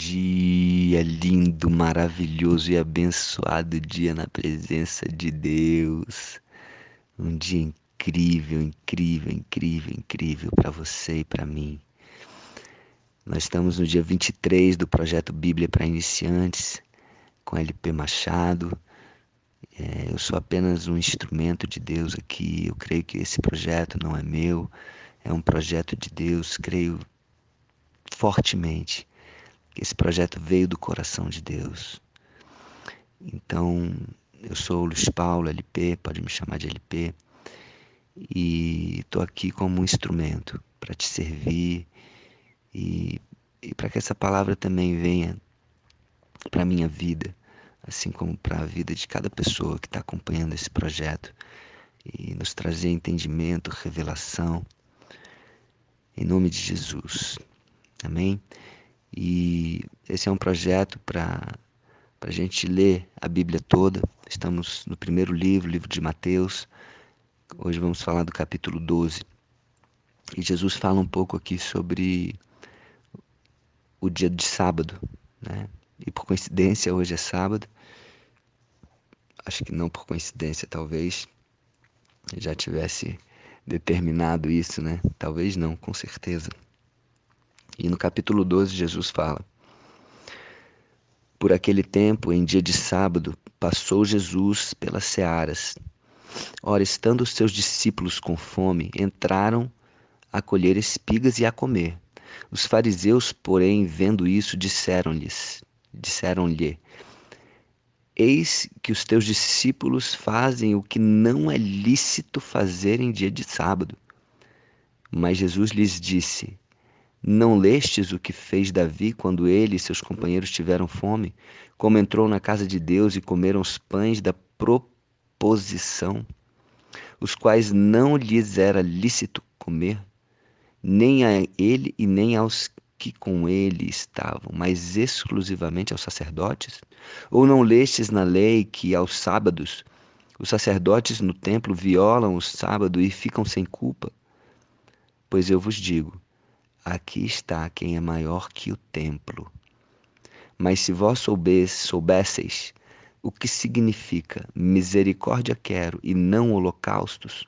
dia lindo, maravilhoso e abençoado dia na presença de Deus. Um dia incrível, incrível, incrível, incrível para você e para mim. Nós estamos no dia 23 do projeto Bíblia para Iniciantes, com LP Machado. É, eu sou apenas um instrumento de Deus aqui. Eu creio que esse projeto não é meu, é um projeto de Deus. Creio fortemente esse projeto veio do coração de Deus. Então, eu sou o Luiz Paulo, LP, pode me chamar de LP, e estou aqui como um instrumento para te servir e, e para que essa palavra também venha para a minha vida, assim como para a vida de cada pessoa que está acompanhando esse projeto e nos trazer entendimento, revelação, em nome de Jesus. Amém? E esse é um projeto para a gente ler a Bíblia toda. Estamos no primeiro livro, livro de Mateus. Hoje vamos falar do capítulo 12. E Jesus fala um pouco aqui sobre o dia de sábado, né? E por coincidência hoje é sábado. Acho que não por coincidência, talvez já tivesse determinado isso, né? Talvez não, com certeza. E no capítulo 12, Jesus fala: Por aquele tempo, em dia de sábado, passou Jesus pelas searas. Ora, estando os seus discípulos com fome, entraram a colher espigas e a comer. Os fariseus, porém, vendo isso, disseram-lhes: disseram-lhe: Eis que os teus discípulos fazem o que não é lícito fazer em dia de sábado. Mas Jesus lhes disse: não lestes o que fez Davi quando ele e seus companheiros tiveram fome, como entrou na casa de Deus e comeram os pães da proposição, os quais não lhes era lícito comer, nem a ele e nem aos que com ele estavam, mas exclusivamente aos sacerdotes? Ou não lestes na lei que aos sábados os sacerdotes no templo violam o sábado e ficam sem culpa? Pois eu vos digo, aqui está quem é maior que o templo. Mas se vós soubesseis o que significa misericórdia quero e não holocaustos,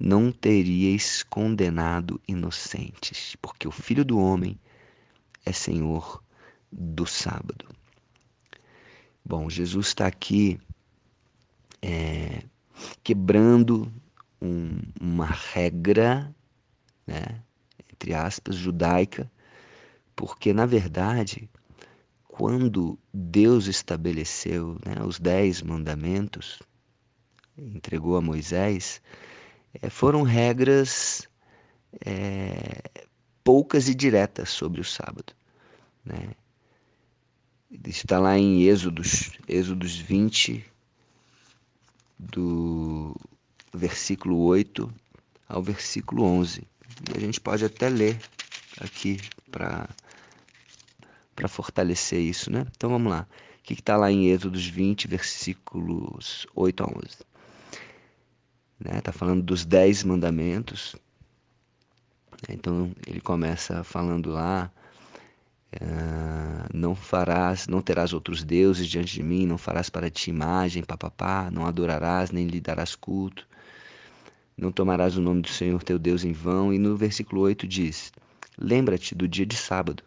não teríeis condenado inocentes, porque o Filho do Homem é Senhor do sábado. Bom, Jesus está aqui é, quebrando um, uma regra, né? Entre aspas, judaica, porque na verdade, quando Deus estabeleceu né, os dez mandamentos, entregou a Moisés, é, foram regras é, poucas e diretas sobre o sábado. Né? Está lá em Êxodos, Êxodos 20, do versículo 8 ao versículo 11. E a gente pode até ler aqui para para fortalecer isso, né? Então vamos lá. O que está lá em Êxodos 20, versículos 8 a 11? Né? Tá falando dos dez mandamentos. Então ele começa falando lá, uh, não farás, não terás outros deuses diante de mim, não farás para ti imagem, papapá, não adorarás nem lhe darás culto não tomarás o nome do Senhor teu Deus em vão. E no versículo 8 diz: Lembra-te do dia de sábado,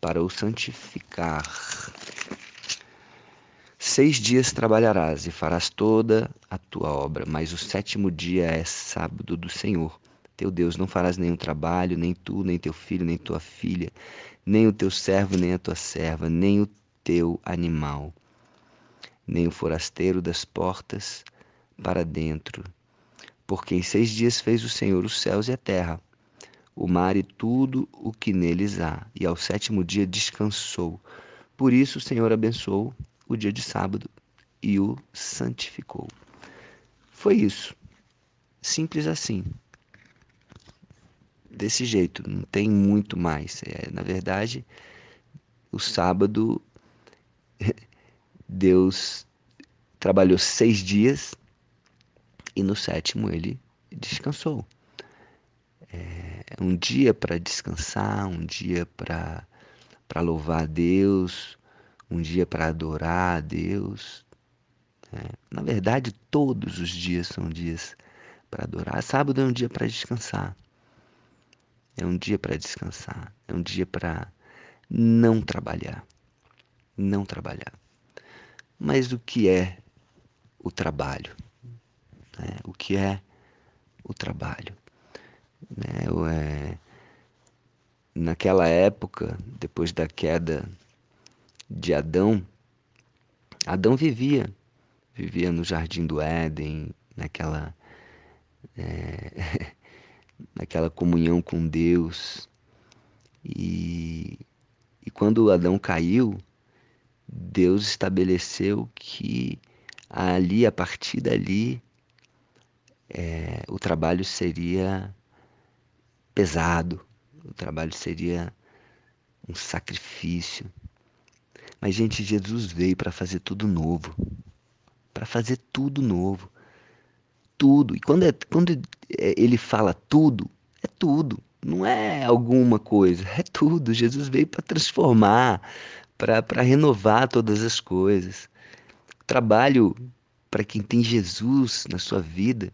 para o santificar. Seis dias trabalharás e farás toda a tua obra, mas o sétimo dia é sábado do Senhor. Teu Deus, não farás nenhum trabalho, nem tu, nem teu filho, nem tua filha, nem o teu servo, nem a tua serva, nem o teu animal, nem o forasteiro das portas para dentro porque em seis dias fez o Senhor os céus e a terra, o mar e tudo o que neles há, e ao sétimo dia descansou. Por isso o Senhor abençoou o dia de sábado e o santificou. Foi isso. Simples assim. Desse jeito, não tem muito mais. É, na verdade, o sábado, Deus trabalhou seis dias e no sétimo ele descansou. É um dia para descansar, um dia para louvar a Deus, um dia para adorar a Deus. É, na verdade, todos os dias são dias para adorar. Sábado é um dia para descansar. É um dia para descansar. É um dia para não trabalhar. Não trabalhar. Mas o que é o trabalho? É, o que é o trabalho? Né? É, naquela época, depois da queda de Adão, Adão vivia, vivia no jardim do Éden, naquela é, naquela comunhão com Deus. E, e quando Adão caiu, Deus estabeleceu que ali, a partir dali, é, o trabalho seria pesado, o trabalho seria um sacrifício. Mas, gente, Jesus veio para fazer tudo novo. Para fazer tudo novo. Tudo. E quando, é, quando é, ele fala tudo, é tudo. Não é alguma coisa, é tudo. Jesus veio para transformar, para renovar todas as coisas. Trabalho para quem tem Jesus na sua vida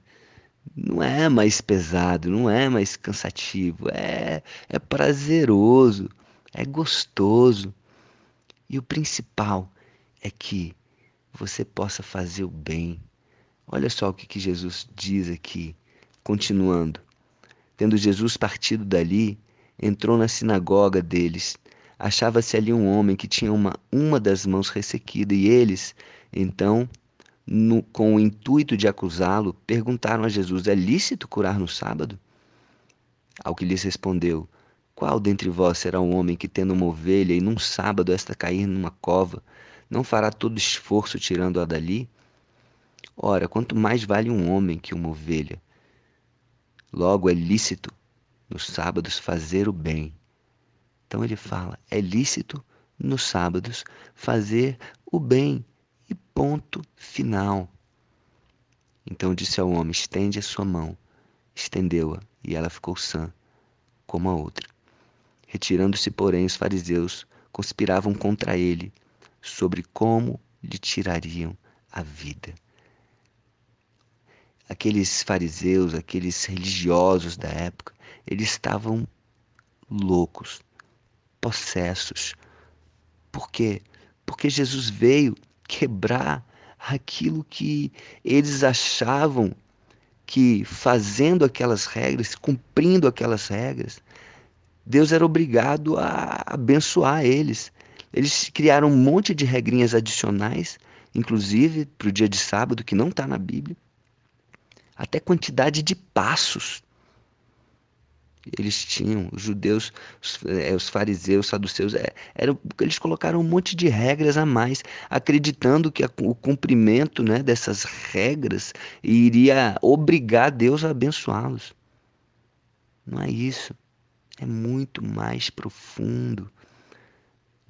não é mais pesado, não é mais cansativo, é, é prazeroso, é gostoso. E o principal é que você possa fazer o bem. Olha só o que, que Jesus diz aqui, continuando. Tendo Jesus partido dali, entrou na sinagoga deles. Achava-se ali um homem que tinha uma, uma das mãos ressequida, e eles, então, no, com o intuito de acusá-lo, perguntaram a Jesus: É lícito curar no sábado? Ao que lhes respondeu: Qual dentre vós será um homem que, tendo uma ovelha e num sábado esta cair numa cova, não fará todo esforço tirando-a dali? Ora, quanto mais vale um homem que uma ovelha? Logo é lícito nos sábados fazer o bem. Então ele fala: é lícito nos sábados fazer o bem e ponto final. Então disse ao homem: Estende a sua mão. Estendeu-a, e ela ficou sã, como a outra. Retirando-se, porém, os fariseus conspiravam contra ele sobre como lhe tirariam a vida. Aqueles fariseus, aqueles religiosos da época, eles estavam loucos, possessos. Por quê? Porque Jesus veio quebrar aquilo que eles achavam que fazendo aquelas regras, cumprindo aquelas regras, Deus era obrigado a abençoar eles. Eles criaram um monte de regrinhas adicionais, inclusive para o dia de sábado, que não está na Bíblia. Até quantidade de passos eles tinham, os judeus, os, é, os fariseus, os saduceus, é, era, eles colocaram um monte de regras a mais, acreditando que a, o cumprimento né, dessas regras iria obrigar Deus a abençoá-los. Não é isso. É muito mais profundo.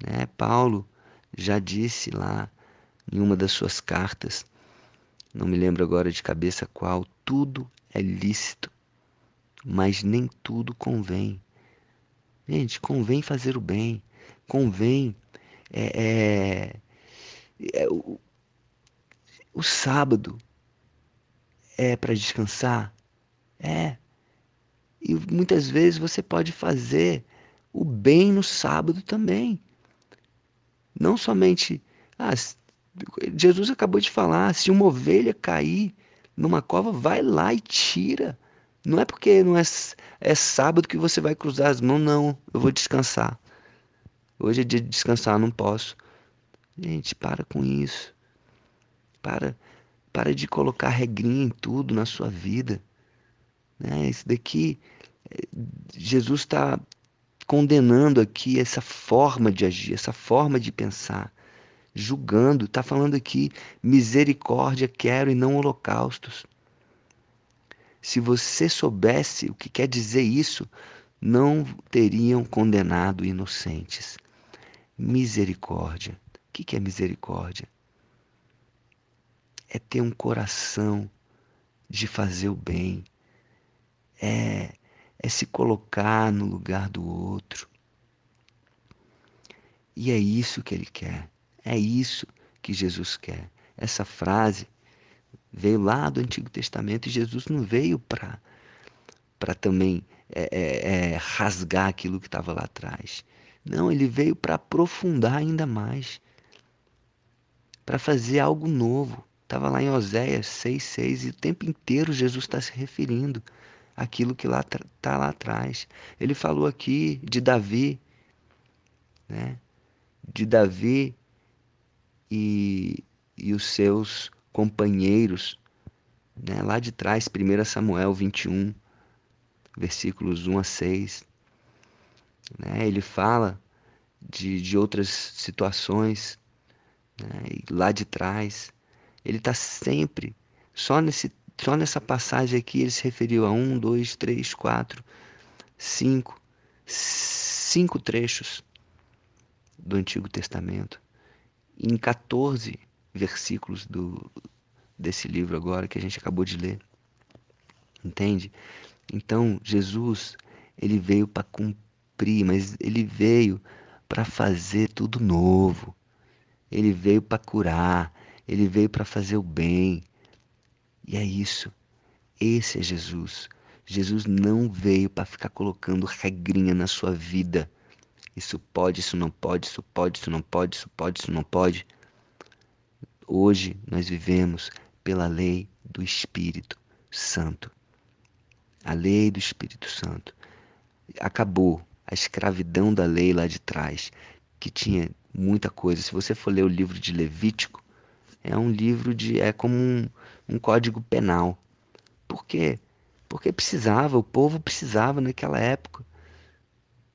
Né? Paulo já disse lá em uma das suas cartas, não me lembro agora de cabeça qual, tudo é lícito mas nem tudo convém. Gente, convém fazer o bem, convém. É, é, é o, o sábado é para descansar? É. E muitas vezes você pode fazer o bem no sábado também. Não somente. Ah, Jesus acabou de falar: se uma ovelha cair numa cova, vai lá e tira. Não é porque não é, é sábado que você vai cruzar as mãos, não. Eu vou descansar. Hoje é dia de descansar, não posso. Gente, para com isso. Para, para de colocar regrinha em tudo na sua vida. Né? Isso daqui, é, Jesus está condenando aqui essa forma de agir, essa forma de pensar, julgando. Está falando aqui misericórdia quero e não holocaustos. Se você soubesse o que quer dizer isso, não teriam condenado inocentes. Misericórdia. O que é misericórdia? É ter um coração de fazer o bem. É, é se colocar no lugar do outro. E é isso que ele quer. É isso que Jesus quer. Essa frase veio lá do Antigo Testamento e Jesus não veio para para também é, é, é, rasgar aquilo que estava lá atrás. Não, ele veio para aprofundar ainda mais, para fazer algo novo. Estava lá em Oséias 6,6 e o tempo inteiro Jesus está se referindo àquilo que lá está lá atrás. Ele falou aqui de Davi, né? de Davi e, e os seus companheiros, né? lá de trás, 1 Samuel 21, versículos 1 a 6. Né? Ele fala de, de outras situações né? lá de trás. Ele está sempre, só, nesse, só nessa passagem aqui, ele se referiu a um, dois, três, quatro, cinco, cinco trechos do Antigo Testamento. Em 14 versículos do, desse livro agora que a gente acabou de ler. Entende? Então, Jesus, ele veio para cumprir, mas ele veio para fazer tudo novo. Ele veio para curar, ele veio para fazer o bem. E é isso. Esse é Jesus. Jesus não veio para ficar colocando regrinha na sua vida. Isso pode, isso não pode, isso pode, isso não pode, isso pode, isso não pode. Hoje nós vivemos pela lei do Espírito Santo. A lei do Espírito Santo. Acabou a escravidão da lei lá de trás, que tinha muita coisa. Se você for ler o livro de Levítico, é um livro de. é como um, um código penal. Por quê? Porque precisava, o povo precisava naquela época.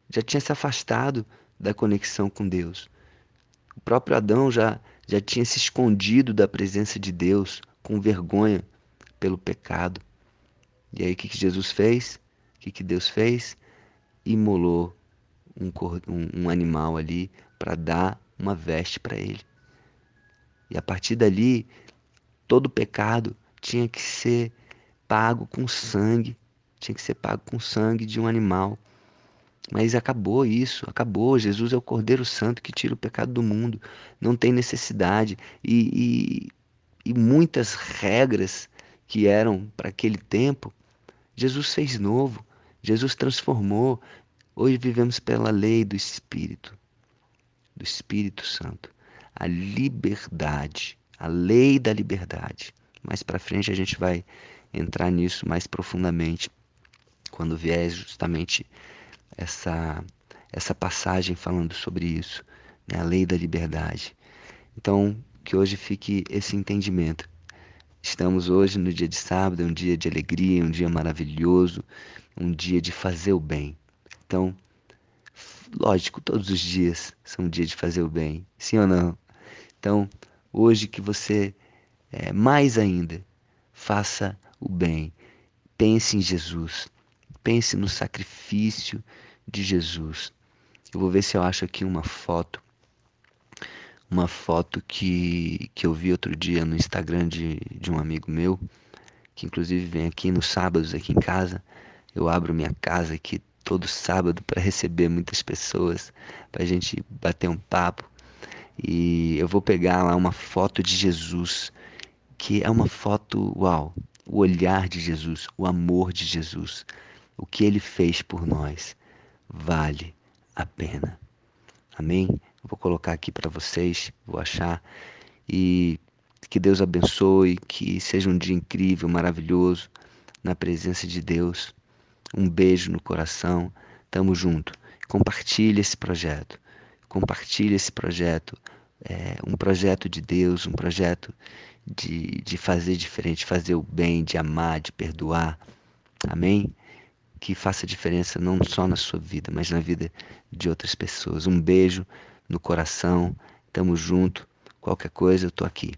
Já tinha se afastado da conexão com Deus. O próprio Adão já, já tinha se escondido da presença de Deus com vergonha pelo pecado. E aí o que, que Jesus fez? O que, que Deus fez? Imolou um, um, animal ali para dar uma veste para ele. E a partir dali, todo pecado tinha que ser pago com sangue, tinha que ser pago com sangue de um animal. Mas acabou isso, acabou. Jesus é o Cordeiro Santo que tira o pecado do mundo. Não tem necessidade. E, e, e muitas regras que eram para aquele tempo, Jesus fez novo. Jesus transformou. Hoje vivemos pela lei do Espírito, do Espírito Santo. A liberdade, a lei da liberdade. Mais para frente a gente vai entrar nisso mais profundamente quando vier justamente essa, essa passagem falando sobre isso, né? a lei da liberdade. Então, que hoje fique esse entendimento. Estamos hoje no dia de sábado, é um dia de alegria, um dia maravilhoso, um dia de fazer o bem. Então, lógico, todos os dias são um dia de fazer o bem, sim ou não? Então, hoje que você é, mais ainda faça o bem, pense em Jesus, pense no sacrifício de Jesus. Eu vou ver se eu acho aqui uma foto. Uma foto que, que eu vi outro dia no Instagram de, de um amigo meu, que inclusive vem aqui nos sábados aqui em casa. Eu abro minha casa aqui todo sábado para receber muitas pessoas, para a gente bater um papo. E eu vou pegar lá uma foto de Jesus, que é uma foto, uau, o olhar de Jesus, o amor de Jesus, o que ele fez por nós vale a pena. Amém? Eu vou colocar aqui para vocês, vou achar e que Deus abençoe, que seja um dia incrível, maravilhoso na presença de Deus. Um beijo no coração. Tamo junto. Compartilhe esse projeto. Compartilhe esse projeto. É um projeto de Deus, um projeto de, de fazer diferente, fazer o bem, de amar, de perdoar. Amém? Que faça diferença não só na sua vida, mas na vida de outras pessoas. Um beijo no coração, tamo junto. Qualquer coisa, eu tô aqui.